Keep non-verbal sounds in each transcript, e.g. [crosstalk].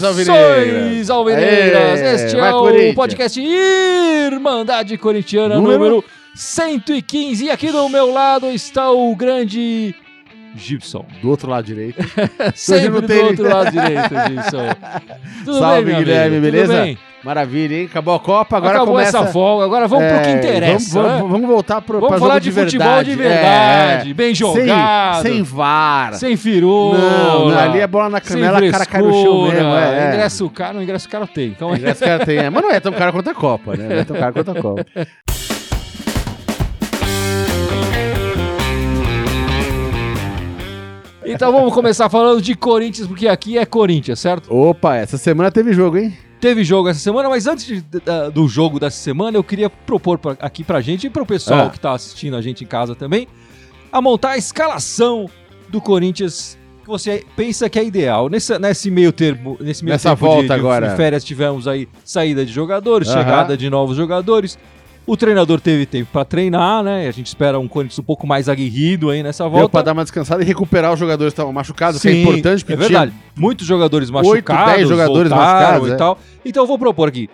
Saudações, Alvinegras! Alvinegras! Aê, Este é o podcast Irmandade Corintiana Número? número 115. E aqui do meu lado está o grande Gibson. Do outro lado direito. [laughs] Sempre do outro [laughs] lado direito, Gibson. Tudo Salve, bem, Guilherme, beleza? Tudo bem? Maravilha, hein? Acabou a Copa, agora Acabou começa... essa folga, agora vamos pro que É, interessa. Vamos, né? vamos, vamos voltar pro, Vamos falar de, de futebol verdade. de verdade, É, bem Sem, jogado, sem sem firula. Não, não, ali é bola na sem canela, o cara cai no chão mesmo. É, é. Ingresso caro, ingresso caro tem. Então, Ingresso ela tem, é. Mas não é tão caro quanto a Copa, né? Não é tão caro quanto a Copa. então vamos começar falando de Corinthians, porque aqui é Corinthians, certo? Opa, essa semana teve jogo, hein? Teve jogo essa semana, mas antes de- da- do jogo dessa semana, eu queria propor pra- aqui pra gente e pro pessoal Ah. que tá assistindo a gente em casa também, a montar a escalação do Corinthians que você pensa que é ideal. Nesse, nesse meio termo, nesse meio Nessa tempo volta de, de- agora. de férias, tivemos aí saída de jogadores, chegada de novos jogadores. O treinador teve tempo pra treinar, né? A gente espera um Corinthians um pouco mais aguerrido aí nessa Deu volta. pra dar uma descansada e recuperar os jogadores que estavam machucados, que é Sim, importante, porque é verdade. Muitos jogadores machucados, 10 jogadores machucados, e é. tal. Então eu vou propor aqui.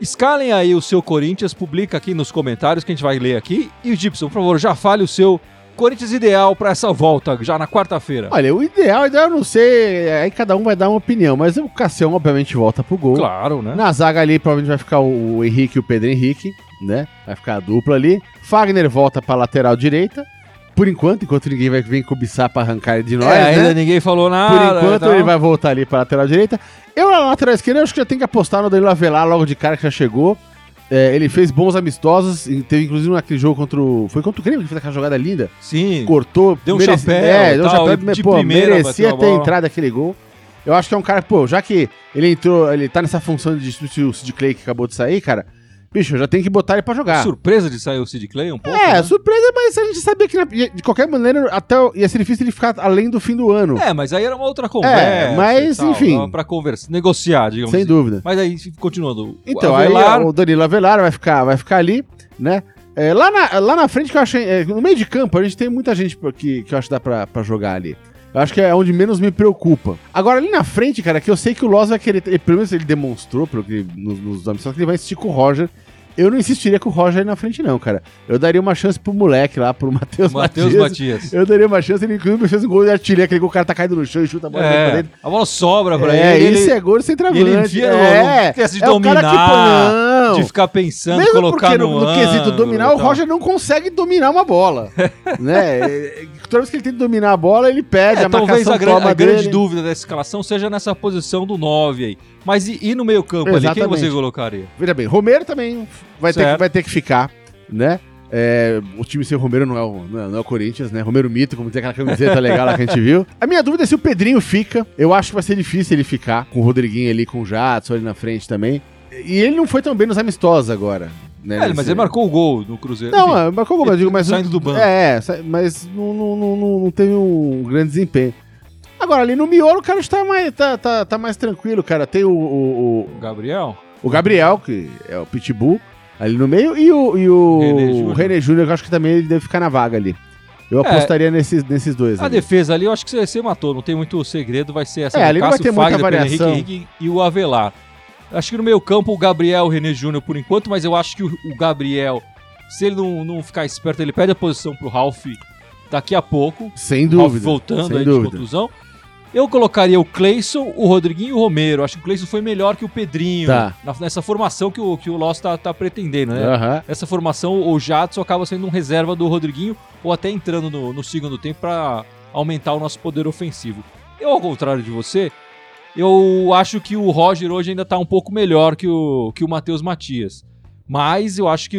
Escalem aí o seu Corinthians, publica aqui nos comentários que a gente vai ler aqui. E o Gibson, por favor, já fale o seu Corinthians ideal pra essa volta, já na quarta-feira. Olha, o ideal, ideal eu não sei, aí cada um vai dar uma opinião, mas o Cassião obviamente volta pro gol. Claro, né? Na zaga ali provavelmente vai ficar o Henrique e o Pedro Henrique, né? Vai ficar a dupla ali. Fagner volta pra lateral direita. Por enquanto, enquanto ninguém vai vir cobiçar pra arrancar ele de nós, é, ainda né? ninguém falou Por nada. enquanto então. ele vai voltar ali pra lateral direita. Eu na lateral esquerda acho que já tem que apostar no Danilo Avelar logo de cara que já chegou. É, ele fez bons amistosos, teve inclusive naquele jogo contra o. Foi contra o Grêmio que fez aquela jogada linda. Sim. Cortou, Deu um merece- chapéu É, deu um tal, chapéu, de pô, primeira merecia ter entrado aquele gol. Eu acho que é um cara, pô, já que ele entrou, ele tá nessa função de substituir o Sid Clay que acabou de sair, cara, bicho, já tem que botar ele pra jogar. Surpresa de sair o Sid Clay um pouco. É, né? surpresa, mas a gente sabia que na- de qualquer maneira até ia ser difícil ele ficar além do fim do ano. É, mas aí era uma outra conversa. É, mas, tal, enfim. Pra conversar, negociar, digamos sem assim. dúvida. Mas aí, continuando. Então, Avelar- aí o Danilo Avelar vai ficar, vai ficar ali, né? É, lá, na, lá na frente que eu achei. é, no meio de campo, a gente tem muita gente que, que eu acho que dá pra, pra jogar ali. Eu acho que é onde menos me preocupa. Agora, ali na frente, cara, que eu sei que o Loz vai querer. Pelo menos ele demonstrou pelo que, nos, nos amistosos que ele vai insistir com o Roger. Eu não insistiria com o Roger aí na frente, não, cara. Eu daria uma chance pro moleque lá, pro Matheus Matheus Matias. Matias. Eu daria uma chance, ele inclusive fez um gol de artilharia, aquele gol que o cara tá caindo no chão e chuta a bola pra É, dentro. a bola sobra pra É, ele. isso ele, é gol sem travante. ele enfia no- é, não esquece de é o cara que, dominar, de ficar pensando, Mesmo colocar porque no, no, no quesito dominar, o. Roger não consegue dominar uma bola. [laughs] né? É, Toda vez que ele tenta dominar a bola, ele perde, É, a talvez a, gran- a grande dúvida dessa escalação seja nessa posição do 9 aí. Mas e, e no meio campo ali, quem Exatamente. você colocaria? Veja bem, Romero também vai ter, Certo. vai ter que ficar, né? É, o time sem Romero não é, o, não, é, não é o Corinthians, né? Romero Mito, como tem aquela camiseta legal lá que a gente viu. A minha dúvida é se o Pedrinho fica. Eu acho que vai ser difícil ele ficar, com o Rodriguinho ali, com o Jadson ali na frente também. E ele não foi tão bem nos amistosos agora. Né, É, mas nesse- ele marcou o gol no Cruzeiro. Não, enfim. é, marcou gol, mas digo, mas. Saindo do banco. É, é, mas não, não, não, não, não teve um grande desempenho. Agora, ali no miolo, o cara está mais, tá, tá, tá mais tranquilo, cara. Tem o, o, O Gabriel? o, Gabriel, que é o Pitbull, ali no meio, e o, e o René Júnior. René Júnior, que eu acho que também ele deve ficar na vaga ali. Eu É. apostaria nesses, nesses dois. A ali. defesa ali, eu acho que você, matou, não tem muito segredo, vai ser essa É, ali não vai ter muita Fagner, Pedro variação. Henrique, Henrique e o Avelar. Acho que no meio campo o Gabriel, o René Júnior por enquanto, mas eu acho que o, o Gabriel, se ele não, não ficar esperto, ele perde a posição pro Ralf daqui a pouco. Sem Ralf dúvida. voltando sem aí dúvida. de contusão. Eu colocaria o Cleison, o Rodriguinho e o Romero. Acho que o Cleison foi melhor que o Pedrinho Tá. na- nessa formação que o, que o Loss tá, tá pretendendo, né? Aham. Essa formação, o Jadson acaba sendo um reserva do Rodriguinho ou até entrando no, no segundo tempo para aumentar o nosso poder ofensivo. Eu, ao contrário de você, eu acho que o Roger hoje ainda tá um pouco melhor que o, que o Matheus Matias. Mas eu acho que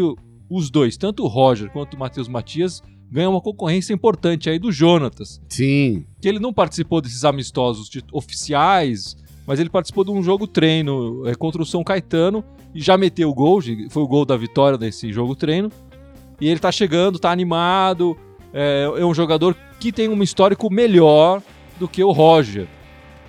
os dois, tanto o Roger quanto o Matheus Matias, ganham uma concorrência importante aí do Jonatas Sim. que ele não participou desses amistosos de- oficiais, mas ele participou de um jogo treino é, contra o São Caetano e já meteu o gol, foi o gol da vitória desse jogo treino. E ele tá chegando, tá animado, é, é um jogador que tem um histórico melhor do que o Roger.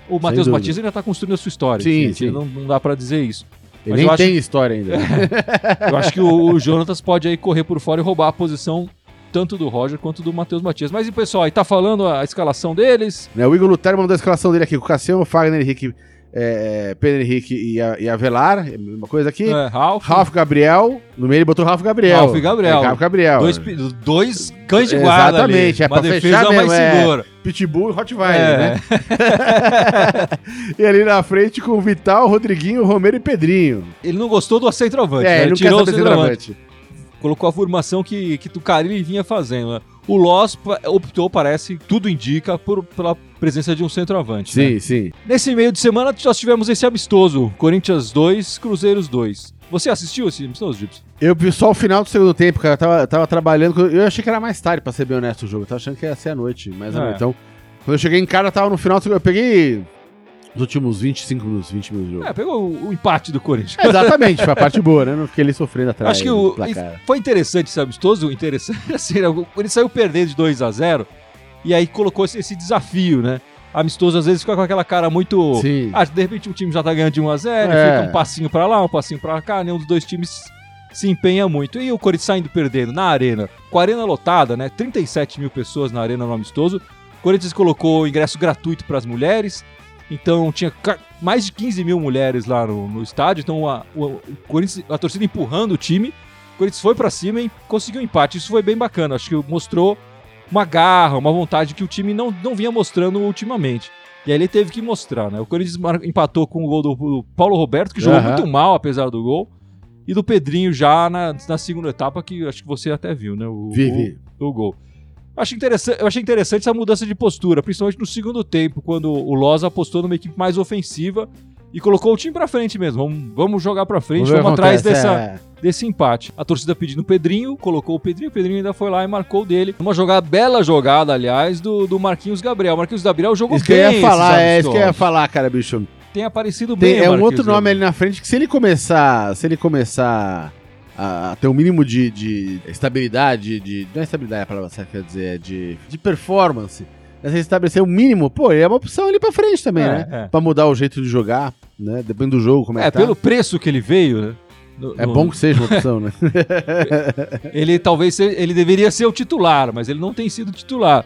O Matheus. Matias ainda tá construindo a sua história, Sim, gente, sim. Não, não dá pra dizer isso. Ele Mas nem eu acho- tem história ainda. [laughs] Eu acho que o, o Jonatas pode aí correr por fora e roubar a posição tanto do Roger quanto do Matheus Matias. Mas e pessoal, aí tá falando a escalação deles? Né, O Igor Lutero mandou a escalação dele aqui com o Cassiano, o Fagner, Henrique, é, Pedro Henrique e, a, e Avelar, é mesma coisa aqui. É, Ralf, Ralf Gabriel, no meio ele botou Ralf Gabriel. Ralf Gabriel. É, Ralf Gabriel. dois, dois cães de guarda Exatamente, ali. é uma pra defesa fechar mais é. segura. Pitbull e Rottweiler, É. né? [laughs] e ali na frente com o Vital, Rodriguinho, Romero e Pedrinho. Ele não gostou do centroavante, é, né? ele não quer tirou o saber centroavante. centroavante. Colocou a formação que, que Tucarini vinha fazendo. né? O Loss optou, parece, tudo indica, por, pela presença de um centroavante. né? Sim, sim. Nesse meio de semana, nós tivemos esse amistoso. Corinthians 2, Cruzeiros 2. Você assistiu esse amistoso, Gibbs? Eu vi só o final do segundo tempo, cara. Eu tava, tava trabalhando. Eu achei que era mais tarde, pra ser bem honesto, o jogo. Eu tava achando que ia ser à noite, mais à É. Então, quando eu cheguei em casa, tava no final do segundo. Eu peguei os últimos 25 minutos, 20 minutos do jogo. É, pegou o, o empate do Corinthians. É, exatamente, foi a [laughs] parte boa, né? Não fiquei ali sofrendo atrás Acho que o, foi interessante esse amistoso, interessante [laughs] assim, né? ele saiu perdendo de 2 a 0 e aí colocou esse, esse desafio, né? Amistoso às vezes fica com aquela cara muito. Sim. Ah, de repente o time já tá ganhando de 1 a 0 É. fica um passinho pra lá, um passinho pra cá, nenhum dos dois times se empenha muito. E o Corinthians saindo perdendo na arena, com a arena lotada, né? 37 mil pessoas na arena no amistoso. O Corinthians colocou ingresso gratuito para as mulheres. Então tinha mais de 15 mil mulheres lá no, no estádio. Então a, o, a torcida empurrando o time. O Corinthians foi pra cima e conseguiu um empate. Isso foi bem bacana. Acho que mostrou uma garra, uma vontade que o time não, não vinha mostrando ultimamente. E aí ele teve que mostrar, né? O Corinthians empatou com o gol do, do Paulo Roberto, que jogou Aham. muito mal, apesar do gol. E do Pedrinho já na, na segunda etapa, que acho que você até viu, né? O, Vi, o- o gol. Acho interessante, eu achei interessante essa mudança de postura, principalmente no segundo tempo, quando o Loz apostou numa equipe mais ofensiva e colocou o time pra frente mesmo. Vamos, vamos jogar pra frente, vamos que atrás dessa, é. desse empate. A torcida pedindo o Pedrinho, colocou o Pedrinho, o Pedrinho ainda foi lá e marcou dele. Uma jogada, bela jogada, aliás, do, do Marquinhos Gabriel. Marquinhos Gabriel jogou Isso que eu bem ia falar, é isso que eu ia falar, cara, bicho. Tem aparecido bem. Tem, é um outro nome Gabriel. ali na frente que se ele começar, se ele começar a, a ter um mínimo de, de estabilidade, de não é estabilidade a palavra certa quer dizer, é de, de performance. Estabelecer um mínimo, pô, é uma opção ali pra frente também, É, né? é. Pra mudar o jeito de jogar, né? Depende do jogo, como é, É, que tá. pelo preço que ele veio, né? no- É no- bom que seja uma opção, né? [laughs] Ele talvez ele deveria ser o titular, mas ele não tem sido titular.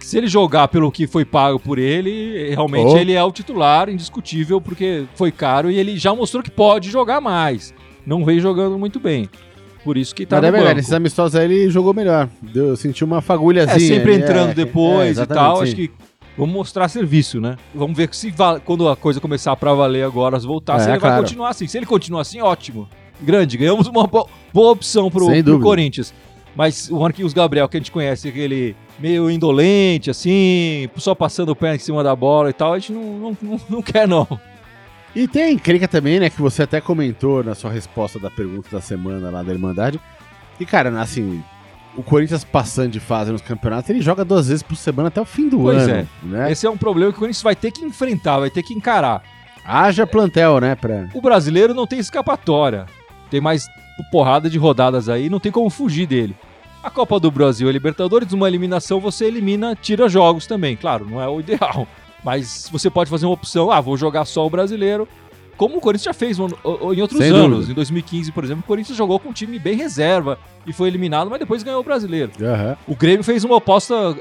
Se ele jogar pelo que foi pago por ele, realmente Oh. ele é o titular, indiscutível, porque foi caro e ele já mostrou que pode jogar mais. Não veio jogando muito bem. Por isso que tá Mas no é verdade, banco. nesses amistosos aí ele jogou melhor. Deu, eu senti uma fagulhazinha. É sempre ali, entrando é, depois é, e tal. sim. Acho que vamos mostrar serviço, né? Vamos ver se quando a coisa começar pra valer agora, voltar, se É, ele vai claro. continuar assim. Se ele continuar assim, ótimo. Grande, ganhamos uma bo- boa opção pro, pro. Corinthians. Mas o Marquinhos Gabriel, que a gente conhece, aquele meio indolente, assim, só passando o pé em cima da bola e tal, a gente não, não, não, não quer, não. E tem a encrenca também, né, que você até comentou na sua resposta da pergunta da semana lá da Irmandade. E, cara, assim, o Corinthians passando de fase nos campeonatos, ele joga duas vezes por semana até o fim do Pois ano. é. Né? Esse é um problema que o Corinthians vai ter que enfrentar, vai ter que encarar. Haja plantel, né, pra... O brasileiro não tem escapatória. Tem mais porrada de rodadas aí, não tem como fugir dele. A Copa do Brasil e a Libertadores, uma eliminação, você elimina, tira jogos também. Claro, não é o ideal. Mas você pode fazer uma opção, ah, vou jogar só o brasileiro. Como o Corinthians já fez em outros Sem anos. dúvida. Em 2015, por exemplo, o Corinthians jogou com um time bem reserva e foi eliminado, mas depois ganhou o brasileiro. Aham. O Grêmio fez uma aposta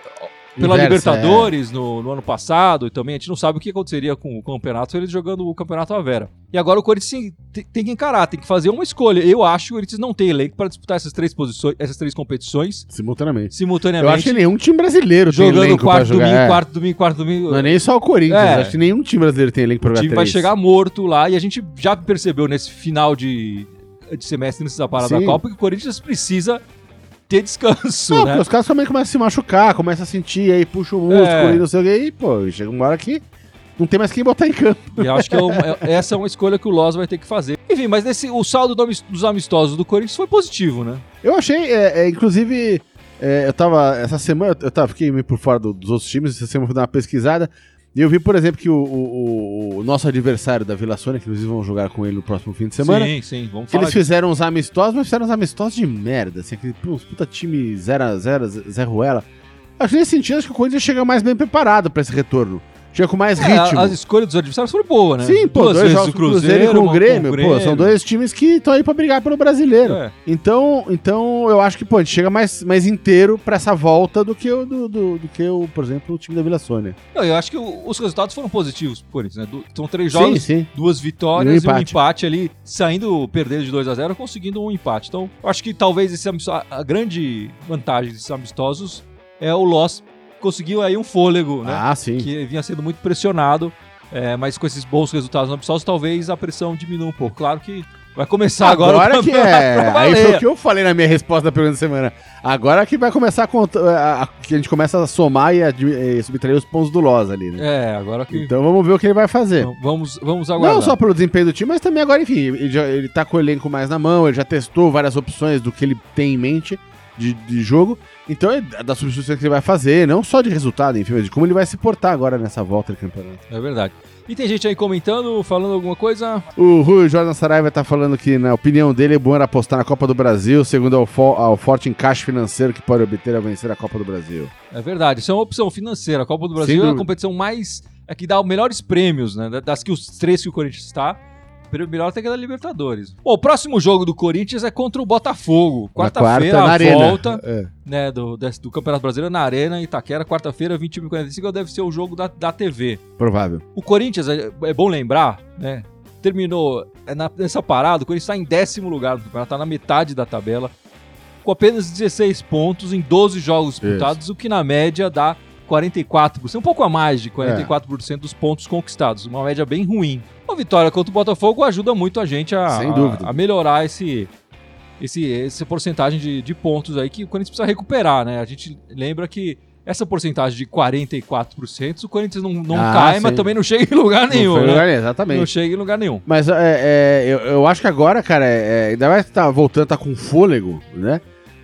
pela Inversa, Libertadores no, no ano passado e também a gente não sabe o que aconteceria com o campeonato se ele jogando o campeonato à Vera. E agora o Corinthians tem, tem que encarar, tem que fazer uma escolha. Eu acho que o Corinthians não tem elenco para disputar essas três posições, essas três competições Simultaneamente. simultaneamente. Eu acho que nenhum time brasileiro tem jogando elenco quarto jogar. domingo, é. quarto domingo, quarto domingo. Não é nem só o Corinthians, É. acho que nenhum time brasileiro tem elenco pra o jogar time vai três. chegar morto lá e a gente já percebeu nesse final de, de semestre, nessa parada da Sim. Copa, que o Corinthians precisa ter descanso, Não, né? os caras também começam a se machucar, começam a sentir, aí puxa o músculo É. e não sei o que, e pô, chega uma hora que não tem mais quem botar em campo. E eu acho que é é- essa é uma escolha que o Loz vai ter que fazer. Enfim, mas nesse, o saldo dos amistosos do Corinthians foi positivo, né? Eu achei, é, é, inclusive, é, eu tava, essa semana, eu tava, fiquei meio por fora do- dos outros times, essa semana eu fui dar uma pesquisada, e eu vi, por exemplo, que o, o- o- nosso adversário da Vila Sônia, que inclusive vão jogar com ele no próximo fim de semana, Sim, sim, vamos falar eles fizeram uns amistosos, mas fizeram uns amistosos de merda, assim, aquele, uns puta time 0x0, Zé Ruela. Acho que nesse sentido, acho que o Corinthians chega mais bem preparado pra esse retorno. Chega com mais É, ritmo. as escolhas dos adversários foram boas, né? Sim, pô, Duas dois jogos Cruzeiro e com o uma Grêmio, pô, são dois times que estão aí pra brigar pelo brasileiro. É. Então, então eu acho que, pô, a gente chega mais, mais inteiro pra essa volta do que o, do, do, do que o, por exemplo, o time da Vila Sônia. Não, eu acho que o- os resultados foram positivos pro Corinthians, né? São três jogos, sim, sim. duas vitórias E e um um empate. ali, saindo perdendo de 2 a 0 conseguindo um empate. Então, eu acho que talvez esse a, a grande vantagem desses amistosos é o Loss conseguiu aí um fôlego, né? Ah, sim. Que vinha sendo muito pressionado, é, mas com esses bons resultados amistosos, talvez a pressão diminua um pouco. Claro que vai começar agora, Agora o que é. Aí foi o que eu falei na minha resposta da pergunta da semana. Agora que vai começar a que a gente começa a somar e, a, e subtrair os pontos do Loz ali, né? É, agora que. Então vamos ver o que ele vai fazer. Então, vamos, vamos aguardar. Não só pelo desempenho do time, mas também agora, enfim, ele, já, ele tá com o elenco mais na mão, ele já testou várias opções do que ele tem em mente de, de jogo. Então, é das substituições que ele vai fazer, não só de resultado, enfim, mas de como ele vai se portar agora nessa volta de campeonato. É verdade. E tem gente aí comentando, falando alguma coisa? O Rui Jordan Saraiva tá falando que, na opinião dele, é bom era apostar na Copa do Brasil, segundo ao, fo- ao forte encaixe financeiro que pode obter ao vencer a Copa do Brasil. É verdade, isso é uma opção financeira. A Copa do Sem Brasil é a competição mais. É que dá os melhores prêmios, né? Das que os três que o Corinthians está. Melhor tem que da Libertadores. Bom, o próximo jogo do Corinthians é contra o Botafogo. Quarta-feira, na a Arena. volta É. né, do, do Campeonato Brasileiro na Arena, Itaquera, quarta-feira, 21h45, deve ser o jogo da, da TV. Provável. O Corinthians, é, é bom lembrar, né? Terminou é, nessa parada, o Corinthians está em décimo lugar do campeonato, está na metade da tabela, com apenas 16 pontos em 12 jogos disputados, o que na média dá 44%, um pouco a mais de 44% dos pontos conquistados, uma média bem ruim. Uma vitória contra o Botafogo ajuda muito a gente a, a, a melhorar esse, esse, essa porcentagem de, de pontos aí que o Corinthians precisa recuperar, né? A gente lembra que essa porcentagem de 44%, o Corinthians não, não Ah, cai, mas sim. também não chega em lugar nenhum, Não né? lugar nenhum, Não exatamente. chega em lugar nenhum. Mas é, é, eu, eu acho que agora, cara, é, é, ainda mais que tá voltando, tá com fôlego, né?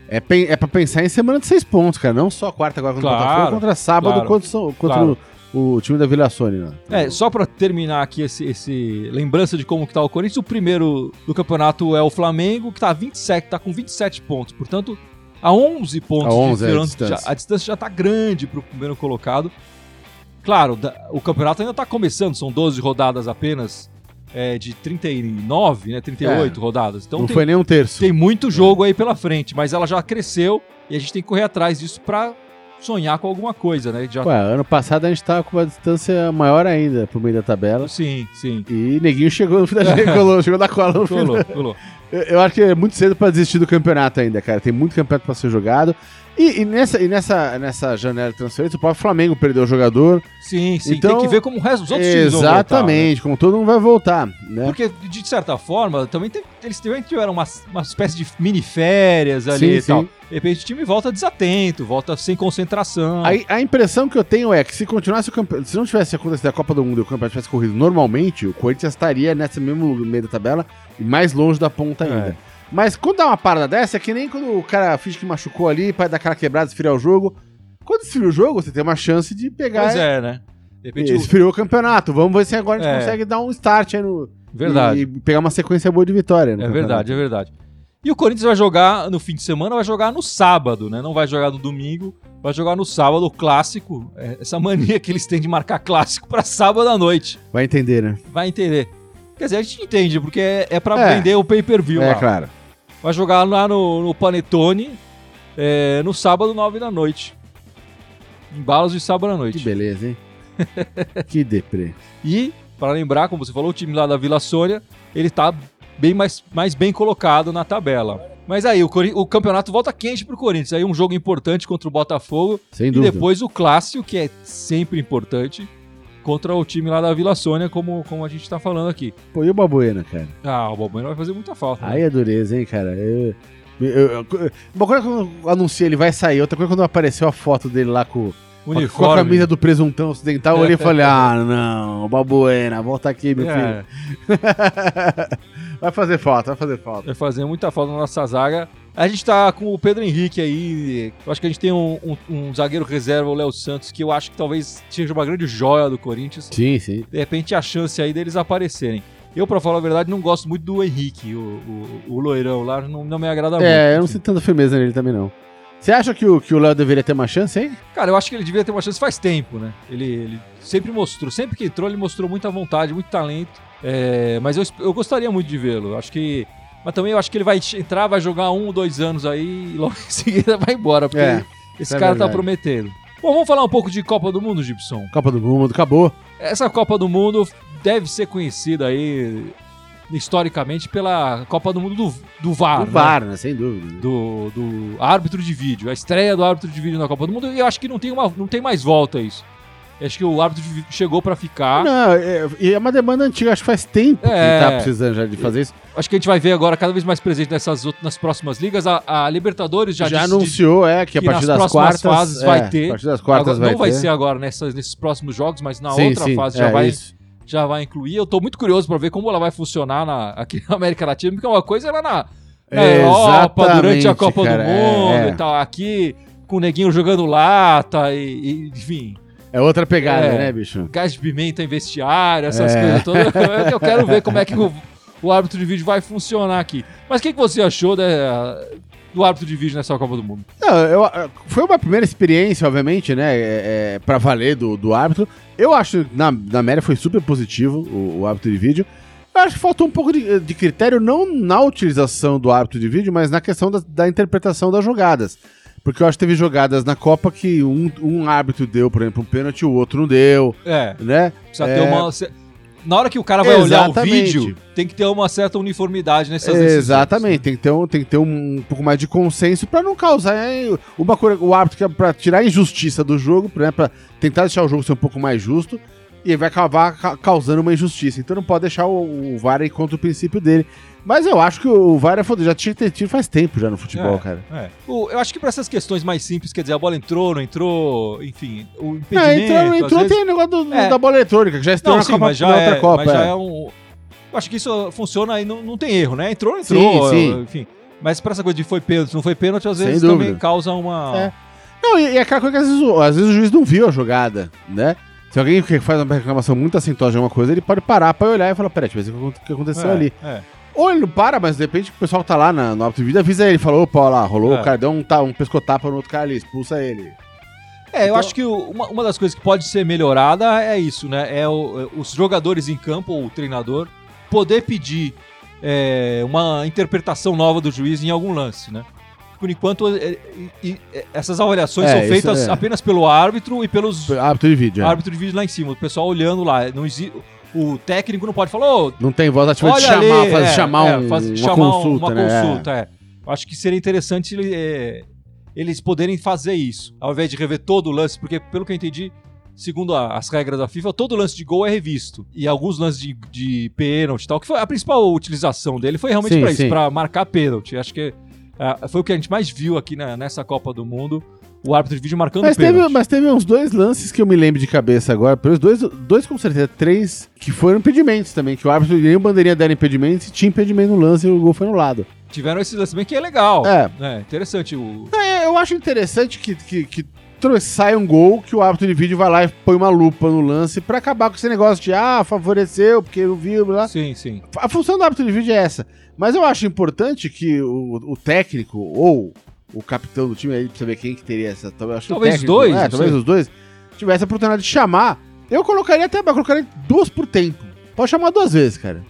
É, é pra pensar em semana de seis pontos, cara. Não só quarta agora contra o Claro, Botafogo, contra sábado claro, contra, contra claro. o, o time da Vila Sônia. né? É, só pra terminar aqui esse, esse lembrança de como que tá o Corinthians, o primeiro do campeonato é o Flamengo, que tá 27, tá com 27 pontos. Portanto, a 11 pontos A 11 é a distância. já- a distância já tá grande pro primeiro colocado. Claro, o campeonato ainda tá começando, são 12 rodadas apenas, é, de 39, né, 38 rodadas. Então não tem, foi nem um terço. tem muito jogo aí pela frente, mas ela já cresceu e a gente tem que correr atrás disso pra sonhar com alguma coisa, né? Já... Ué, ano passado a gente tava com uma distância maior ainda pro meio da tabela. Sim, sim. E Neguinho chegou no final, [laughs] colou, chegou da cola no final. Colou, colou. Eu, eu acho que é muito cedo pra desistir do campeonato ainda, cara. Tem muito campeonato pra ser jogado. E, e nessa, e nessa, nessa janela de transferência, o próprio Flamengo perdeu o jogador. Sim, sim. Então- tem que ver como o resto dos outros times vão voltar, né? Exatamente, como todo mundo vai voltar, né? Porque, de certa forma, também tem- eles também tiveram uma, uma espécie de mini férias ali Sim, e tal. sim. De repente o time volta desatento, volta sem concentração. A, a impressão que eu tenho é que se continuasse o campeonato, se não tivesse acontecido a Copa do Mundo e o campeonato tivesse corrido normalmente, o Corinthians estaria nesse mesmo meio da tabela e mais longe da ponta ainda. É. Mas quando dá uma parada dessa, é que nem quando o cara finge que machucou ali, pra dar aquela quebrada, esfriar o jogo. Quando esfria o jogo, você tem uma chance de pegar Pois é, né? De repente, o- esfriou o campeonato. Vamos ver se agora a gente É. consegue dar um start aí no. verdade. E pegar uma sequência boa de vitória. no É verdade, é verdade. E o Corinthians vai jogar no fim de semana, vai jogar no sábado, né? Não vai jogar no domingo, vai jogar no sábado, o clássico. É, Essa mania que eles têm de marcar clássico pra sábado à noite. Vai entender, né? Vai entender. Quer dizer, a gente entende, porque é, é pra É. vender o pay-per-view é, lá. claro. Vai jogar lá no, no Panetone é, no sábado, 9 da noite. Embalos de sábado à Que noite. beleza, hein? [laughs] que deprê. E, para lembrar, como você falou, o time lá da Vila Sônia, ele tá bem mais, mais bem colocado na tabela. Mas aí, o, Cori- o campeonato volta quente pro Corinthians. Aí um jogo importante contra o Botafogo. Sem e dúvida. depois o clássico, que é sempre importante, contra o time lá da Vila Sônia, como, como a gente tá falando aqui. Pô, e o Babuena, cara? Ah, o Balbuena vai fazer muita falta. né? Aí é dureza, hein, cara? Eu, eu- eu- uma coisa quando eu anunciei ele vai sair, outra coisa quando apareceu a foto dele lá com, a- com a Uniforme. camisa do presuntão ocidental, eu olhei e [laughs] falei, ah, não, Babuena, volta aqui, meu filho. É, [laughs] vai fazer falta, vai fazer falta. vai fazer muita falta na nossa zaga. A gente tá com o Pedro Henrique aí. Eu acho que a gente tem um, um- um zagueiro reserva, o Léo Santos, que eu acho que talvez seja uma grande joia do Corinthians. Sim, sim. De repente a chance aí deles aparecerem. Eu, pra falar a verdade, não gosto muito do Henrique, o, o, o loirão lá, não, não me agrada muito. É, eu não sinto tanta firmeza nele também, não. Você acha que o que o Léo deveria ter uma chance aí? Cara, eu acho que ele devia ter uma chance faz tempo, né? Ele, ele sempre mostrou, sempre que entrou, ele mostrou muita vontade, muito talento. É, mas eu, eu gostaria muito de vê-lo. Acho que. Mas também eu acho que ele vai entrar, vai jogar um ou dois anos aí e logo em seguida vai embora, porque É, esse é cara tá verdade. prometendo. Bom, vamos falar um pouco de Copa do Mundo, Gibson. Copa do Mundo, acabou. Essa Copa do Mundo deve ser conhecida aí historicamente pela Copa do Mundo do, do VAR. Do né? VAR, né? Sem dúvida. do, do árbitro de vídeo, a estreia do árbitro de vídeo na Copa do Mundo, e eu acho que não tem, uma, não tem mais volta isso. Acho que o árbitro chegou pra ficar. Não, é, e é uma demanda antiga, acho que faz tempo É. que tá precisando já de fazer isso. Acho que a gente vai ver agora cada vez mais presente nessas nas próximas ligas. A, a Libertadores já, Já, disse anunciou, é, que a partir das quartas. fases é, vai ter. A partir das quartas agora, vai não vai ter. ser agora nessas, nesses próximos jogos, mas na Sim, outra sim, fase já, é vai, isso. já vai incluir. Eu tô muito curioso pra ver como ela vai funcionar na, aqui na América Latina, porque uma coisa era na, na Europa, durante a Copa cara, do é, Mundo é. e tal. Aqui com o neguinho jogando lata e, e enfim. É outra pegada, É. né, bicho? gás de pimenta em vestiário, essas É. coisas todas. Eu- [laughs] Eu quero ver como é que o, o árbitro de vídeo vai funcionar aqui. Mas o que, que você achou da- do árbitro de vídeo nessa Copa do Mundo? Não, eu- foi uma primeira experiência, obviamente, né? É, é, pra valer do, do árbitro. Eu acho que na, na média foi super positivo o, o árbitro de vídeo. Eu acho que faltou um pouco de, de critério, não na utilização do árbitro de vídeo, mas na questão da, da interpretação das jogadas. Porque eu acho que teve jogadas na Copa que um, um árbitro deu, por exemplo, um pênalti, o outro não deu, É, né? precisa É. ter uma. se- Na hora que o cara vai olhar o Exatamente. vídeo, tem que ter uma certa uniformidade nessas decisões. Exatamente, tem que ter um, tem que ter um, pouco mais de consenso pra não causar é, uma coisa, o árbitro que é pra tirar a injustiça do jogo, né, pra tentar deixar o jogo ser um pouco mais justo, e vai acabar ca- causando uma injustiça. Então não pode deixar o, o VAR ir contra o princípio dele. Mas eu acho que o VAR é foda, já tinha que ter tido faz tempo já no futebol, É. cara. É. O- eu acho que para essas questões mais simples, quer dizer, a bola entrou, não entrou, enfim, o Não, impedimento. entrou, às entrou vezes- tem o negócio do- É. da bola eletrônica, que já estreou Não, na, Copa, já, na é, outra Copa. mas já é. é um. Eu acho que isso funciona aí, não, não tem erro, né? Entrou, entrou, Sim, sim. enfim. Mas pra essa coisa de foi pênalti, não foi pênalti, às vezes também causa uma. É. Não, e, e é aquela coisa que às vezes, o- às vezes o juiz não viu a jogada, né? Se alguém faz uma reclamação muito acentuosa de alguma coisa, ele pode parar pra olhar e falar, peraí, deixa eu ver o que aconteceu É, ali. é. Ou ele não para, mas de repente o pessoal que tá lá na, no árbitro de vídeo avisa ele, falou, opa, ó lá, rolou, É. o cara deu um, ta- um pescotapa no outro cara ali, expulsa ele. É, eu Então- acho que o- uma, uma das coisas que pode ser melhorada é isso, né? É o- é os jogadores em campo, ou o treinador, poder pedir é, uma interpretação nova do juiz em algum lance, né? Por enquanto, é, e- e- é, essas avaliações É, são isso feitas é. apenas pelo árbitro e pelos Árbitro de vídeo, é. árbitro de vídeo lá em cima, o pessoal olhando lá. Não exi- o técnico não pode falar, ô, Não tem voz ativa de chamar, ali, fazer, é, chamar, é, um- faz- uma chamar consulta, uma né? consulta, é. Acho que seria interessante é, eles poderem fazer isso, ao invés de rever todo o lance, porque pelo que eu entendi, segundo a- as regras da FIFA, todo lance de gol é revisto. E alguns lances de, de pênalti e tal, que foi a principal utilização dele foi realmente pra isso, pra marcar pênalti. Acho que ah, foi o que a gente mais viu aqui na- nessa Copa do Mundo, o árbitro de vídeo marcando Mas pênalti. teve, mas teve uns dois lances que eu me lembro de cabeça agora, pelos dois, dois com certeza, três, que foram impedimentos também, que o árbitro nem o bandeirinha deram impedimento, e tinha impedimento no lance e o gol foi anulado. Tiveram esse lance também que é legal. É. É, interessante. O... É, eu acho interessante que, que, que sai um gol que o árbitro de vídeo vai lá e põe uma lupa no lance pra acabar com esse negócio de ah, favoreceu, porque eu vi, blá. Sim, sim. A função do árbitro de vídeo é essa. Mas eu acho importante que o, o técnico ou o capitão do time aí, pra saber quem que teria essa. Talvez, Talvez os técnico, dois, É, talvez sei. os dois. Tivesse a oportunidade de chamar. Eu colocaria até, eu colocaria duas por tempo. Pode chamar duas vezes, cara.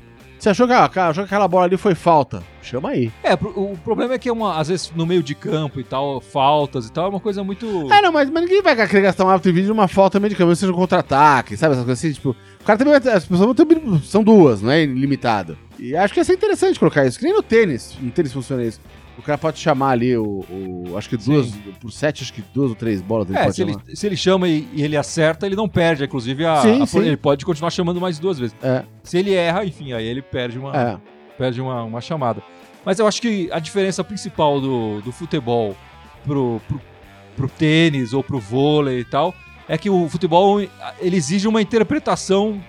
Você achou que, ah, achou que aquela bola ali foi falta? Chama aí. É, o problema é que é uma, às vezes no meio de campo e tal, faltas e tal, é uma coisa muito. É, não, mas, mas ninguém vai querer gastar um árbitro de vídeo numa falta medicamento, seja um contra-ataque, sabe? Essas coisas assim, tipo. O cara também vai As pessoas vão ter. São duas, não é ilimitado. E acho que ia ser interessante colocar isso. Que nem no tênis. No tênis funciona isso. O cara pode chamar ali o. o- acho que duas. Sim. Por sete, acho que duas ou três bolas ele É, pode se ele, chamar. se ele chama e, e ele acerta, ele não perde. Inclusive, a, Sim, a- sim. ele pode continuar chamando mais duas vezes. É, Se ele erra, enfim, aí ele perde uma, é. perde uma, uma chamada. Mas eu acho que a diferença principal do, do futebol pro, pro, pro tênis ou pro vôlei e tal é que o futebol ele exige uma interpretação do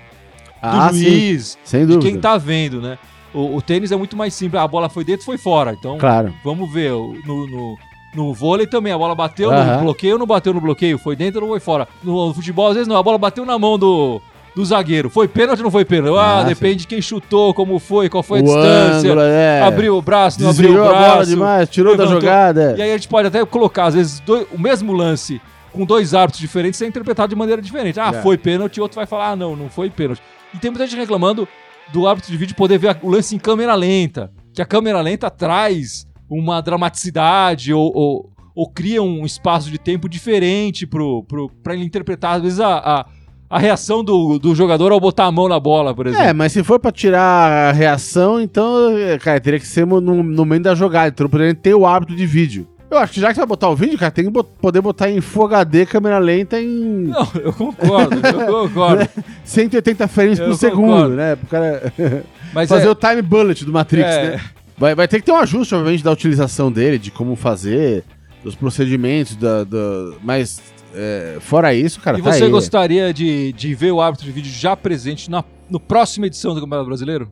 Ah, sim. juiz, Sem de quem tá vendo, né? O, o tênis é muito mais simples. A bola foi dentro, foi fora. Então, Claro. vamos ver. No, no, no vôlei também, a bola bateu Aham. no bloqueio não bateu no bloqueio? Foi dentro ou foi fora? No, futebol, às vezes não. A bola bateu na mão do, do zagueiro. Foi pênalti ou não foi pênalti? Ah, Ah, depende de quem chutou, como foi, qual foi a o distância. ângulo, é. Abriu o braço, não abriu o a bola braço. demais, tirou da levantou. jogada. E aí a gente pode até colocar, às vezes, dois- o mesmo lance com dois árbitros diferentes ser interpretado de maneira diferente. Ah, É. foi pênalti, outro vai falar, ah, não, não foi pênalti. E tem muita gente reclamando do árbitro de vídeo poder ver o lance em câmera lenta. Que a câmera lenta traz uma dramaticidade ou, ou, ou cria um espaço de tempo diferente pra ele interpretar, às vezes, a, a, a reação do, do jogador ao botar a mão na bola, por exemplo. É, mas se for pra tirar a reação, então, é, cara, teria que ser no, no meio da jogada. Então poderia ter o árbitro de vídeo. Eu acho que já que você vai botar o vídeo, cara, tem que bot- poder botar em Full HD, câmera lenta, em Não, eu concordo, eu [laughs] concordo. 180 frames Eu por segundo, concordo. né? Pro cara [laughs] Mas fazer é, o time bullet do Matrix, É. né? Vai, vai ter que ter um ajuste, obviamente, da utilização dele, de como fazer, dos procedimentos, da, da- mas é, fora isso, cara, E tá você aí. gostaria de, de ver o árbitro de vídeo já presente na no próxima edição do Campeonato Brasileiro?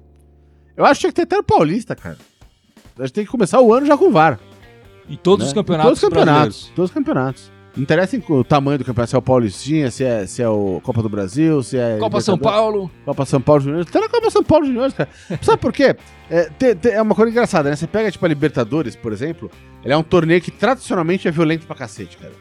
Eu acho que tinha que ter até o Paulista, cara. A gente tem que começar o ano já com VAR. Em todos né? os campeonatos Todos os campeonatos. Todos os campeonatos. Não interessa em o tamanho do campeonato, se é o Paulistinha, se é, se é o Copa do Brasil, se é. Copa São Paulo. Copa São Paulo Juniors. Até na Copa São Paulo Juniors, cara. Sabe por quê? É, te- te- é uma coisa engraçada, né? Você pega, tipo, a Libertadores, por exemplo, ele é um torneio que tradicionalmente é violento pra cacete, cara.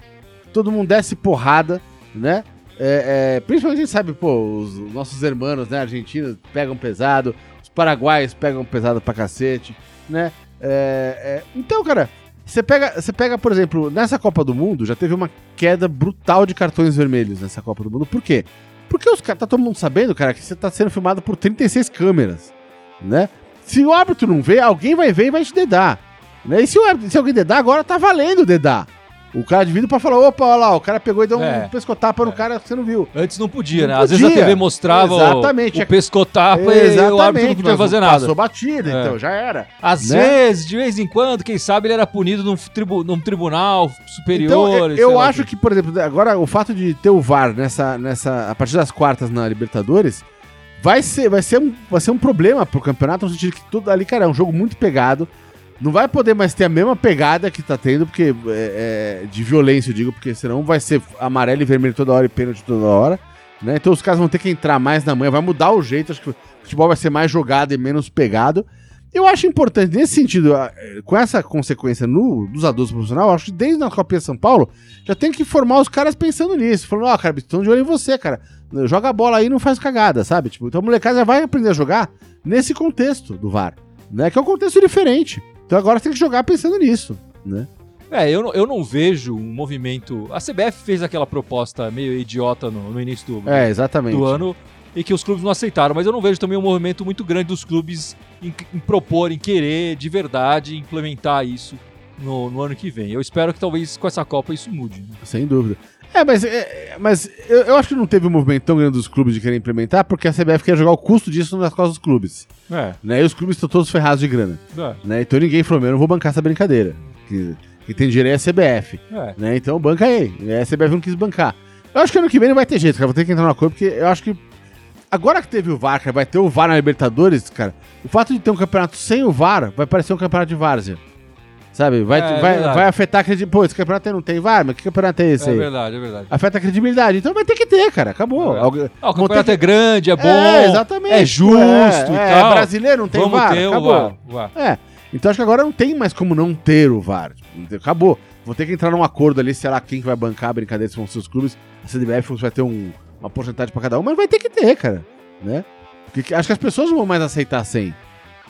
Todo mundo desce porrada, né? É, é, principalmente a gente sabe, pô, os nossos irmãos, né, argentinos pegam pesado, os paraguaios pegam pesado pra cacete, né? É, é, então, cara, você pega, você pega, por exemplo, nessa Copa do Mundo, já teve uma queda brutal de cartões vermelhos nessa Copa do Mundo. Por quê? Porque os tá todo mundo sabendo, cara, que você tá sendo filmado por 36 câmeras, né? Se o árbitro não vê, alguém vai ver e vai te dedar. Né? E se, o árbitro, se alguém dedar, agora tá valendo dedar. O cara de vídeo pra falar, opa, olha lá, o cara pegou e deu É. um pescotapa no cara que você não viu. Antes não podia, Não né? Às vezes a podia. TV mostrava o- Exatamente. o, pescotapa e o árbitro não Exatamente, podia fazer nada. Passou batida, É. então já era. Às né? vezes, de vez em quando, quem sabe ele era punido num, tribu- num tribunal superior. Então, eu, lá acho o que, por exemplo, agora o fato de ter o VAR nessa, nessa, a partir das quartas na Libertadores vai ser, vai ser, um, vai ser um problema pro campeonato, no sentido que tudo ali, cara, é um jogo muito pegado. Não vai poder mais ter a mesma pegada que tá tendo, porque é, é, de violência, eu digo, porque senão vai ser amarelo e vermelho toda hora e pênalti toda hora. Né? Então os caras vão ter que entrar mais na manhã, vai mudar o jeito, acho que o futebol vai ser mais jogado e menos pegado. Eu acho importante, nesse sentido, com essa consequência no, dos adultos profissionais, acho que desde a Copinha São Paulo já tem que formar os caras pensando nisso. Falando, ó, cara, estão de olho em você, cara. Joga a bola aí e não faz cagada, sabe? Tipo, então a molecada já vai aprender a jogar nesse contexto do VAR, né? Que é um contexto diferente. Então agora tem que jogar pensando nisso, né? É, eu não, eu não vejo um movimento. A CBF fez aquela proposta meio idiota no, no início do, É, exatamente. do ano e que os clubes não aceitaram, mas eu não vejo também um movimento muito grande dos clubes em, em propor, em querer de verdade implementar isso no, no ano que vem. Eu espero que talvez com essa Copa isso mude. né? Sem dúvida. É, mas, é, mas eu, eu acho que não teve um movimento tão grande dos clubes de querer implementar, porque a CBF quer jogar o custo disso nas costas dos clubes. É, Né? E os clubes estão todos ferrados de grana. é, né? Então ninguém falou, meu, eu não vou bancar essa brincadeira. Que, quem tem dinheiro é a CBF, é. né? Então banca aí. E a CBF não quis bancar. Eu acho que ano que vem não vai ter jeito, cara. Vou ter que entrar numa coisa, porque eu acho que. Agora que teve o VAR, cara, vai ter o VAR na Libertadores, cara. O fato de ter um campeonato sem o VAR vai parecer um campeonato de várzea. Sabe? Vai, É, é vai, verdade. vai afetar a credibilidade. Pô, esse campeonato não tem VAR, mas que campeonato é esse É aí? verdade, é verdade. Afeta a credibilidade. Então vai ter que ter, cara. Acabou. É. Alguém- Ah, o campeonato que- é grande, é bom, É, exatamente. é justo é, é, brasileiro não tem Vamos VAR. ter o acabou. VAR, o VAR. É. Então acho que agora não tem mais como não ter o VAR. Tipo, acabou. Vou ter que entrar num acordo ali, sei lá, quem que vai bancar a brincadeira se vão ser os clubes. A CDBF vai ter um- uma porcentagem pra cada um, mas vai ter que ter, cara. Né? Porque acho que as pessoas não vão mais aceitar sem.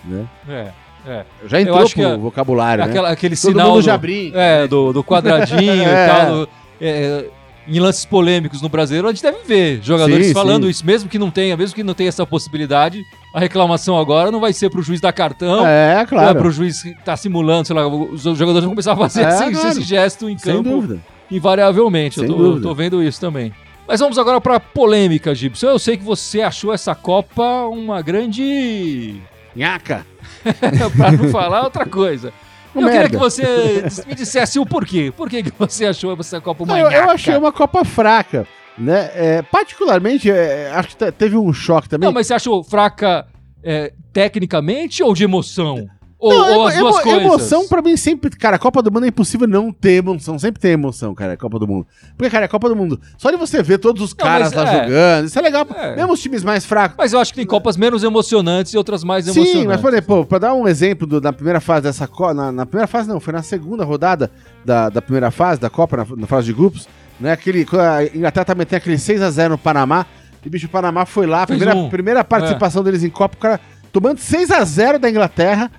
Né? É, é. Já entrou acho pro que a- vocabulário, né? Aquela, aquele Todo sinal mundo do, já brinca. é, do, do quadradinho [laughs] É. e tal. do- é, em lances polêmicos no brasileiro, a gente deve ver jogadores Sim, falando sim. isso, mesmo que não tenha, mesmo que não tenha essa possibilidade, a reclamação agora não vai ser pro juiz dar cartão, É, não é claro. pro juiz que tá simulando, sei lá, os jogadores vão começar a fazer É, esse, claro. esse gesto em Sem campo, dúvida. invariavelmente. Eu Sem tô, dúvida. tô vendo isso também. Mas vamos agora pra polêmica, Gibson. Eu sei que você achou essa Copa uma grande. Nhaca. [laughs] pra não falar outra coisa. Eu queria merda. que você me dissesse o porquê. Por que, que você achou essa Copa uma eu, eu achei uma Copa fraca. Né? É, particularmente, é, acho que te- teve um choque também. Não, mas você achou fraca é, tecnicamente ou de emoção? Ou, Não, ou as emo- duas emo- coisas? Emoção pra mim sempre. Cara, a Copa do Mundo é impossível não ter emoção. Sempre tem emoção, cara, a Copa do Mundo. Porque, cara, a Copa do Mundo. Só de você ver todos os Não, caras lá é. jogando. Isso é legal. É. Mesmo os times mais fracos. Mas eu acho que tem Copas menos emocionantes e outras mais emocionantes. Sim, mas por exemplo, pra dar um exemplo do- da primeira fase dessa Copa. Na, na primeira fase, não, foi na segunda rodada da, da primeira fase da Copa, na, na fase de grupos, né? Aquele, a Inglaterra também tem aquele 6x0 no Panamá. E bicho, o Panamá foi lá, Fez primeira, um. primeira participação deles em Copa, o cara tomando 6x0 da Inglaterra.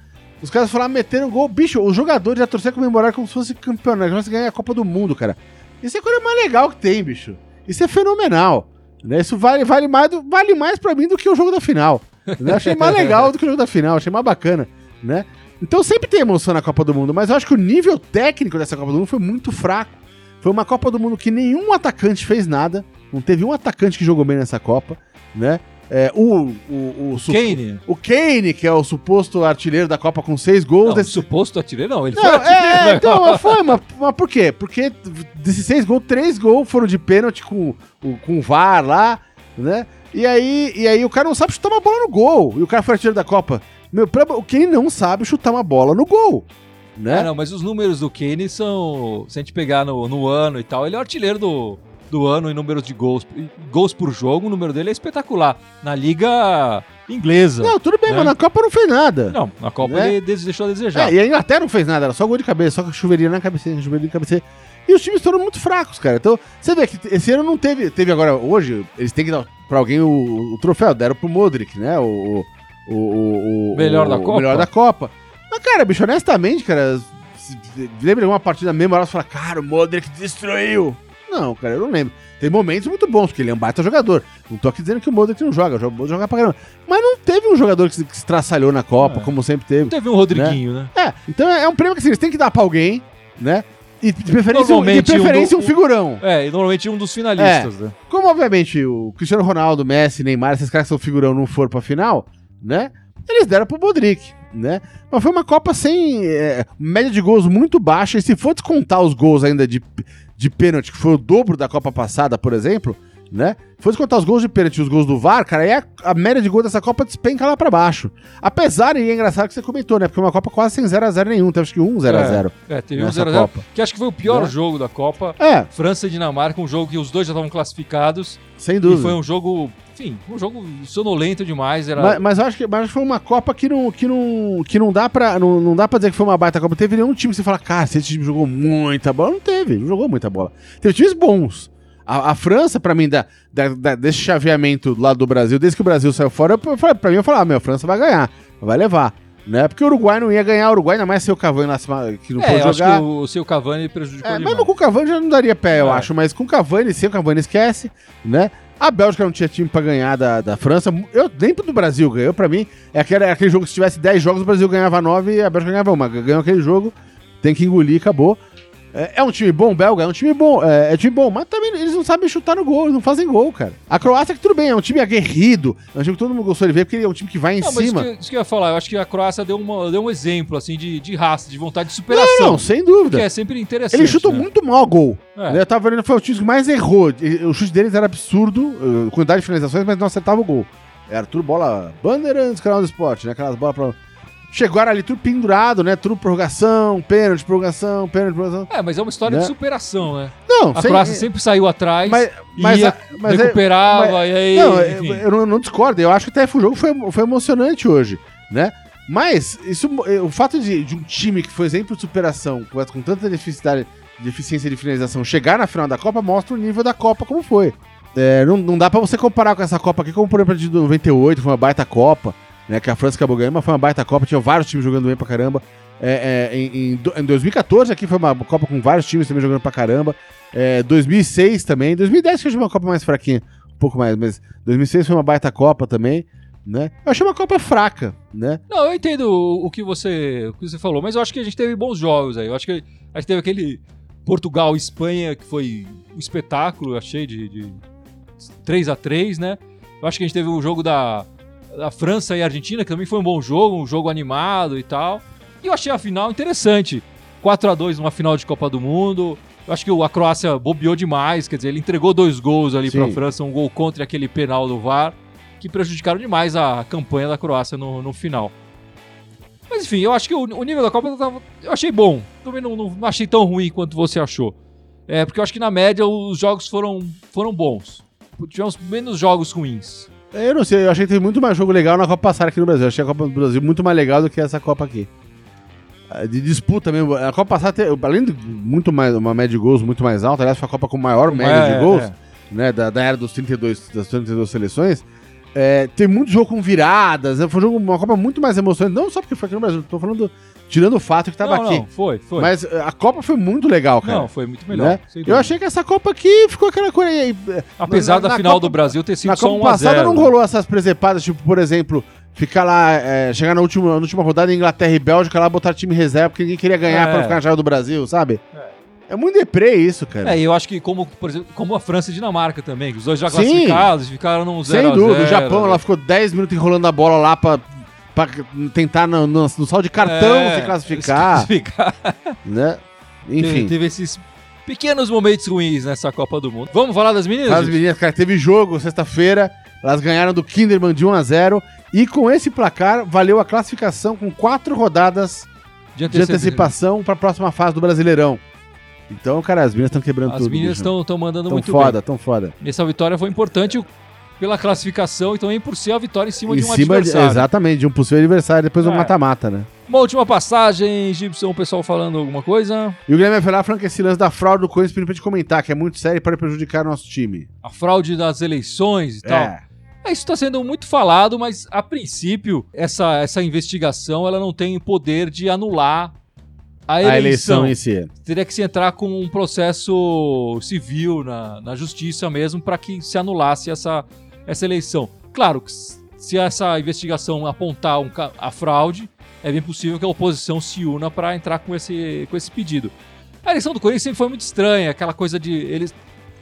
Os caras foram lá, meteram gol. Bicho, os jogadores já torceram comemorar como se fosse campeonato, como se ganhar a Copa do Mundo, cara. Isso é a coisa mais legal que tem, bicho. Isso é fenomenal. Né? Isso vale, vale, mais do, vale mais pra mim do que o jogo da final. Né? Achei mais legal do que o jogo da final, achei mais bacana, né? Então sempre tem emoção na Copa do Mundo, mas eu acho que o nível técnico dessa Copa do Mundo foi muito fraco. Foi uma Copa do Mundo que nenhum atacante fez nada. Não teve um atacante que jogou bem nessa Copa, né? É, o, o, o, su- Kane. o Kane, que é o suposto artilheiro da Copa com seis gols. Não, desse- suposto artilheiro, não. Ele foi Não, artilheiro. é, então, mas foi, [laughs] mas, mas por quê? Porque desses seis gols, três gols foram de pênalti com, o- com o VAR lá, né? E aí, e aí o cara não sabe chutar uma bola no gol. E o cara foi artilheiro da Copa. Meu, pra- o Kane não sabe chutar uma bola no gol, né? É, não, mas os números do Kane são. Se a gente pegar no, no ano e tal, ele é o artilheiro do, do ano em números de gols. Gols por jogo, o número dele é espetacular. Na liga inglesa. Não, tudo bem, Né? mas na Copa não fez nada. Não, na Copa Né? ele deixou a desejar. É, e a Inglaterra não fez nada, era só gol de cabeça, só chuveirinha na cabeça, chuveirinha na cabeça. E os times foram muito fracos, cara. Então, você vê que esse ano não teve. Teve agora, hoje, eles têm que dar pra alguém o, o troféu. Deram pro Modric, né? O. O, o, o- Melhor da o Copa? melhor da Copa. Mas, cara, bicho, honestamente, cara, lembra de uma partida memorável e fala, cara, o Modric destruiu. Não, cara, eu não lembro. Tem momentos muito bons, porque ele é um baita jogador. Não tô aqui dizendo que o Modric não joga, o Modric joga pra caramba. Mas não teve um jogador que se, que se traçalhou na Copa, É. como sempre teve. Teve um Rodriguinho, né? É, então é é um prêmio que assim, eles têm que dar pra alguém, né? E de preferência, um- de preferência um um, figurão. É, e normalmente um dos finalistas, né? Como, obviamente, o Cristiano Ronaldo, Messi, Neymar, esses caras que são figurão não foram pra final, né? Eles deram pro Modric, né? Mas foi uma Copa sem é, média de gols muito baixa. E se for descontar os gols ainda de, de pênalti, que foi o dobro da Copa passada, por exemplo, né? Se for descontar os gols de pênalti e os gols do VAR, cara, aí a, a média de gols dessa Copa despenca lá pra baixo. Apesar, e é engraçado que você comentou, né? Porque é uma Copa quase sem 0x0 nenhum. Teve acho que 1-0x0. É, teve um Nessa 0x0, Copa. que acho que foi o pior Né? jogo da Copa. É, França e Dinamarca, um jogo que os dois já estavam classificados. sem E dúvida. foi um jogo, enfim, um jogo sonolento demais. Era... Mas, mas eu acho que, mas foi uma Copa que não, que não, que não dá pra. Não, não dá pra dizer que foi uma baita Copa. Teve nenhum time que você fala, cara, esse time jogou muita bola. Não teve, não jogou muita bola. Teve times bons. A, a França, pra mim, da, da- da- desse chaveamento lá do Brasil, desde que o Brasil saiu fora, pra mim, eu falava, ah, meu, a França vai ganhar, vai levar. Né? Porque o Uruguai não ia ganhar, o Uruguai ainda mais ser o Cavani lá que não é, pôde eu acho jogar. que o, o seu Cavani prejudicou É, demais. mesmo com o Cavani já não daria pé, eu É. acho. Mas com o Cavani, sem o Cavani esquece, né? A Bélgica não tinha time pra ganhar da, da França. Eu, nem do Brasil ganhou, pra mim. É aquele, é aquele jogo que se tivesse 10 jogos, o Brasil ganhava 9 e a Bélgica ganhava uma. Ganhou aquele jogo, tem que engolir, acabou. É, é um time bom, belga, é um time bom, é, é time bom, mas também eles não sabem chutar no gol, eles não fazem gol, cara. A Croácia, que tudo bem, é um time aguerrido, é um time que todo mundo gostou de ver, porque ele é um time que vai em Não, mas isso cima. que, isso que eu ia falar, eu acho que a Croácia deu, uma, deu um exemplo, assim, de, de raça, de vontade de superação. Não, não, sem dúvida. que é sempre interessante. Eles chutam né? muito mal gol. É. Né, Eu tava vendo, foi o time que mais errou. O chute deles era absurdo, eh, quantidade de finalizações, mas não acertava o gol. Era tudo bola Bandeirantes, canal do esporte, né? Aquelas bolas pra. Chegaram ali tudo pendurado, né? Tudo prorrogação, pênalti, prorrogação, pênalti, prorrogação. É, mas é uma história Né? de superação, né? Não, A sem- Croácia sempre saiu atrás, Mas, mas, ia, mas é- recuperava, mas- e aí, Não, eu, eu não, discordo. Eu acho que até o jogo foi, foi emocionante hoje, né? Mas isso, o fato de, de um time que foi exemplo de superação, com, com tanta deficiência, deficiência de finalização, chegar na final da Copa, mostra o nível da Copa como foi. É, não, não dá pra você comparar com essa Copa aqui, como por exemplo a de 98, foi uma baita Copa, né? Que a França acabou ganhando, mas foi uma baita Copa, tinha vários times jogando bem pra caramba. É, é, em, em do- em 2014 aqui foi uma Copa com vários times também jogando pra caramba. É, 2006 também. 2010 que eu uma Copa mais fraquinha, um pouco mais, mas 2006 foi uma baita Copa também, né? Eu achei uma Copa fraca, né? Não, eu entendo o, que você, o que você falou, mas eu acho que a gente teve bons jogos aí. Eu acho que a gente teve aquele Portugal Espanha que foi um espetáculo, eu achei, de, de 3 a 3 né? Eu acho que a gente teve o jogo da, da França e Argentina, que também foi um bom jogo, um jogo animado e tal. E eu achei a final interessante. 4 a 2 numa final de Copa do Mundo. Eu acho que o- a Croácia bobeou demais, quer dizer, ele entregou dois gols ali Sim. pra França, um gol contra aquele penal do VAR, que prejudicaram demais a campanha da Croácia no, no final. Mas enfim, eu acho que o, o nível da Copa tava- eu achei bom. Também não, não- não achei tão ruim quanto você achou. É, porque eu acho que na média os jogos foram, foram bons. Tivemos menos jogos ruins. Eu não sei, eu achei que teve muito mais jogo legal na Copa passada aqui no Brasil. Eu achei a Copa do Brasil muito mais legal do que essa Copa aqui. Ah, De disputa mesmo. A Copa passada, teve- além de muito mais, uma média de gols muito mais alta, aliás, foi a Copa com maior média É, de gols, é. né, da, da era dos 32, das 32 seleções. É, tem muito jogo com viradas, né, foi um jogo, uma Copa muito mais emocionante, não só porque foi aqui no Brasil, tô falando, tirando o fato que tava não, aqui. não, foi, foi. Mas a Copa foi muito legal, cara. não, foi muito melhor. né? Eu achei que essa Copa aqui ficou aquela coisa aí. eh, Apesar na- da na final Copa- do Brasil ter sido Na só Copa 1 a passada 0. não rolou essas presepadas, tipo, por exemplo, ficar lá, é, chegar na última, na última rodada em Inglaterra e Bélgica lá, botar time reserva porque ninguém queria ganhar É. pra ficar na chave do Brasil, sabe? É, muito deprê isso, cara. É, eu acho que como, por exemplo, como a França e Dinamarca também, que os dois já Sim. classificados, ficaram num 0 Sem dúvida. O né? Japão, ela ficou 10 minutos enrolando a bola lá pra, pra tentar no, no, no saldo de cartão É, se classificar, se classificar. né? Teve, Enfim. teve esses pequenos momentos ruins nessa Copa do Mundo. Vamos falar das meninas? As meninas, cara, teve jogo sexta-feira, elas ganharam do Kinderman de 1 a 0 e com esse placar valeu a classificação com quatro rodadas De de antecipação para a próxima fase do Brasileirão. Então, cara, as meninas estão quebrando As tudo. meninas bicho. estão mandando tão muito foda, tão foda. bem. Essa vitória foi importante pela classificação e também por ser a vitória em cima Em de um cima de, adversário. exatamente, de um possível adversário depois É. mata-mata, né? Uma última passagem, Gibson, o pessoal falando alguma coisa. E o Guilherme falando que esse lance da fraude do Corinthians pediu pra gente comentar, que é muito sério e pode prejudicar nosso time. A fraude das eleições e tal. É. É, Isso está sendo muito falado, mas a princípio essa, essa investigação ela não tem o poder de anular a eleição. A eleição em si. Teria que se entrar com um processo civil na, na justiça mesmo para que se anulasse essa, essa eleição. Claro se essa investigação apontar um a fraude, é bem possível que a oposição se una para entrar com esse, com esse pedido. A eleição do Corinthians sempre foi muito estranha, aquela coisa de eles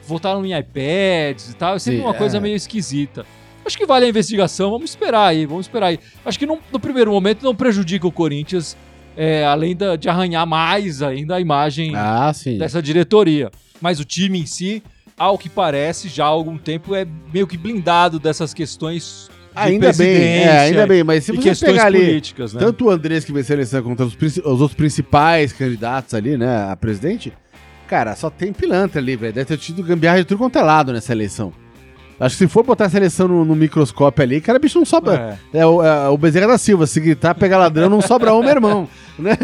votaram em iPads e tal, é sempre Sim, uma coisa é. meio esquisita. Acho que vale a investigação, vamos esperar aí, vamos esperar aí. Acho que não- no primeiro momento não prejudica o Corinthians, é, além da- de arranhar mais ainda a imagem Ah, dessa diretoria. Mas o time em si, ao que parece, já há algum tempo é meio que blindado dessas questões Ainda bem, é, ainda bem, mas se você pegar ali políticas, né? tanto o Andrés que venceu a eleição contra os, os outros principais candidatos ali, né, a presidente, cara, só tem pilantra ali, velho. Deve ter tido gambiarra de tudo quanto é lado nessa eleição. Acho que se for botar essa eleição no, no microscópio ali, cara, bicho não sobra. É. É, o, é o Bezerra da Silva, se gritar, pegar ladrão, não sobra um, meu irmão. [laughs] Né?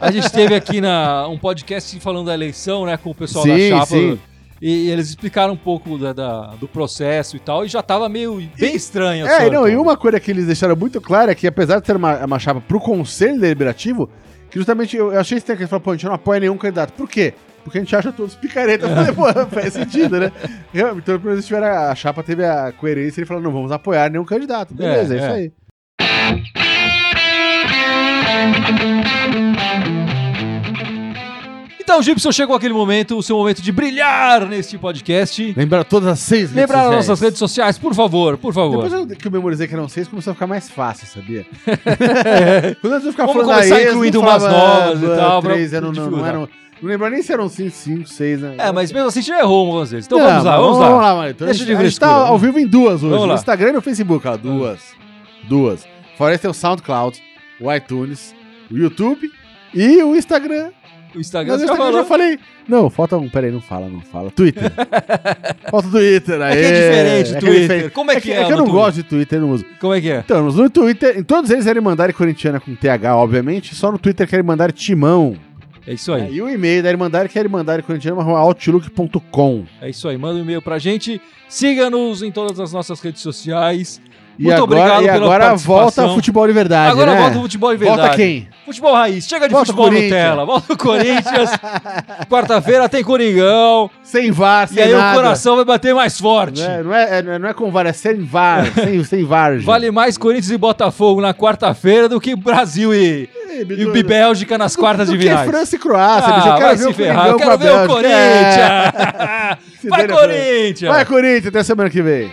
A gente teve aqui na, um podcast falando da eleição, né, com o pessoal Sim, da chapa. sim. E eles explicaram um pouco da- da- do processo e tal, e já tava meio bem estranho. a É, situação. não, e uma coisa que eles deixaram muito clara é que, apesar de ser uma, uma chapa pro Conselho Deliberativo, que justamente eu, eu achei estranho que eles falaram, pô, a gente não apoia nenhum candidato. Por quê? Porque a gente acha todos picareta. Falei, pô, faz sentido, né? [laughs] Então, pelo menos tiveram a, a chapa teve a coerência e ele falou, não vamos apoiar nenhum candidato. Beleza, é, É, isso é. aí. Então, Gibson, chegou aquele momento, o seu momento de brilhar neste podcast. Lembra todas as seis redes Lembrar as sociais. nossas redes sociais, por favor, por favor. Depois que eu memorizei que eram seis, começou a ficar mais fácil, sabia? [laughs] Quando eu ficar Vamos falando começar a ex, incluindo não umas novas e ah, tal, pra Três, eram, não, não dificultar. eram... Não lembro nem se eram cinco, cinco, seis, né? É, mas mesmo assim já errou algumas vezes. Então Não, vamos lá, mas vamos lá. Vamos lá, mano. Então, Deixa a de gente, a gente tá ao vivo em duas hoje. Vamos no lá. Instagram e no Facebook, ó. Duas. Duas. Fora tem o SoundCloud, o iTunes, o YouTube e o Instagram. O Instagram Mas o você já Instagram eu já falei. Não, falta um. Peraí, não fala, não fala. Twitter. [laughs] falta o Twitter. É que é diferente o que Twitter. diferente. Como é que é É que eu no não gosto de Twitter, eu não uso. Como é que é? Então, no Twitter, em todos eles era Irmandade Corintiana com TH, obviamente. Só no Twitter que era Irmandade Timão. É isso aí. É, e o e-mail da Irmandade que é Irmandade Corintiana, outlook.com. É isso aí. Manda um e-mail pra gente. Siga-nos em todas as nossas redes sociais. E Muito agora, obrigado e agora volta futebol de verdade, Agora né? volta o futebol de verdade. Volta quem? Futebol raiz. Chega de Volta futebol. Nutella. Volta o Corinthians. [laughs] Quarta-feira tem Coringão. Sem VAR, sem e aí nada. o coração vai bater mais forte. Não é, não é, é- não é com VAR, é sem VAR, [laughs] sem, sem VAR. gente. Vale mais Corinthians e Botafogo na quarta-feira do que Brasil e, e Bélgica nas quartas do de que finais. França e Croácia, Ah. Eu quero ver o ferrar. Eu quero ver o. É. Corinthians. [laughs] Vai, Corinthians. Vai, Corinthians, até semana que vem.